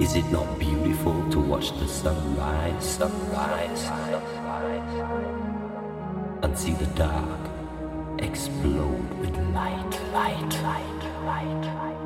Is it not beautiful to watch the sunrise, sunrise, sunrise, and see the dark explode with light, light, light, light, light?